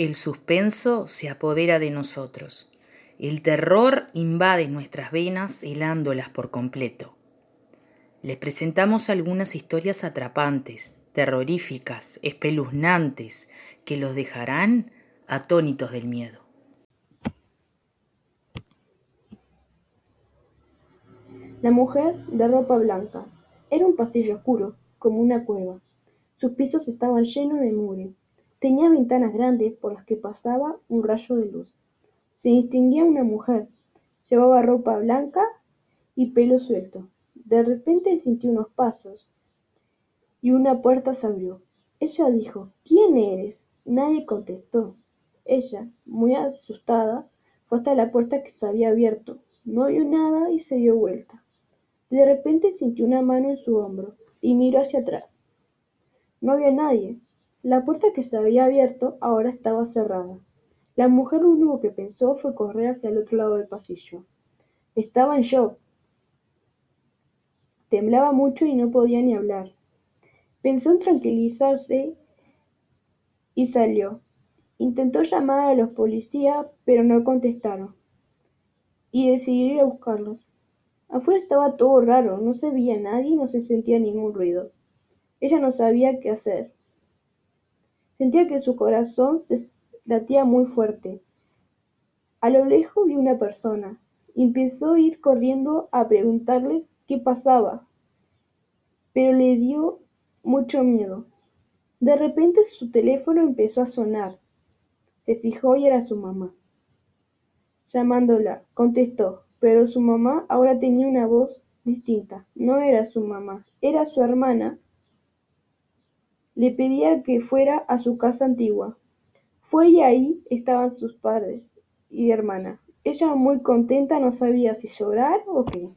El suspenso se apodera de nosotros. El terror invade nuestras venas helándolas por completo. Les presentamos algunas historias atrapantes, terroríficas, espeluznantes, que los dejarán atónitos del miedo. La mujer de ropa blanca. Era un pasillo oscuro, como una cueva. Sus pisos estaban llenos de mugre. Tenía ventanas grandes por las que pasaba un rayo de luz. Se distinguía una mujer. Llevaba ropa blanca y pelo suelto. De repente sintió unos pasos y una puerta se abrió. Ella dijo, ¿Quién eres? Nadie contestó. Ella, muy asustada, fue hasta la puerta que se había abierto. No vio nada y se dio vuelta. De repente sintió una mano en su hombro y miró hacia atrás. No había nadie. La puerta que se había abierto ahora estaba cerrada. La mujer lo único que pensó fue correr hacia el otro lado del pasillo. Estaba en shock. Temblaba mucho y no podía ni hablar. Pensó en tranquilizarse y salió. Intentó llamar a los policías, pero no contestaron. Y decidió ir a buscarlos. Afuera estaba todo raro, no se veía nadie y no se sentía ningún ruido. Ella no sabía qué hacer. Sentía que su corazón se latía muy fuerte. A lo lejos vio una persona. Empezó a ir corriendo a preguntarle qué pasaba, pero le dio mucho miedo. De repente su teléfono empezó a sonar. Se fijó y era su mamá. Llamándola, contestó, pero su mamá ahora tenía una voz distinta. No era su mamá, era su hermana. Le pedía que fuera a su casa antigua. Fue y ahí estaban sus padres y hermana. Ella muy contenta no sabía si llorar o qué.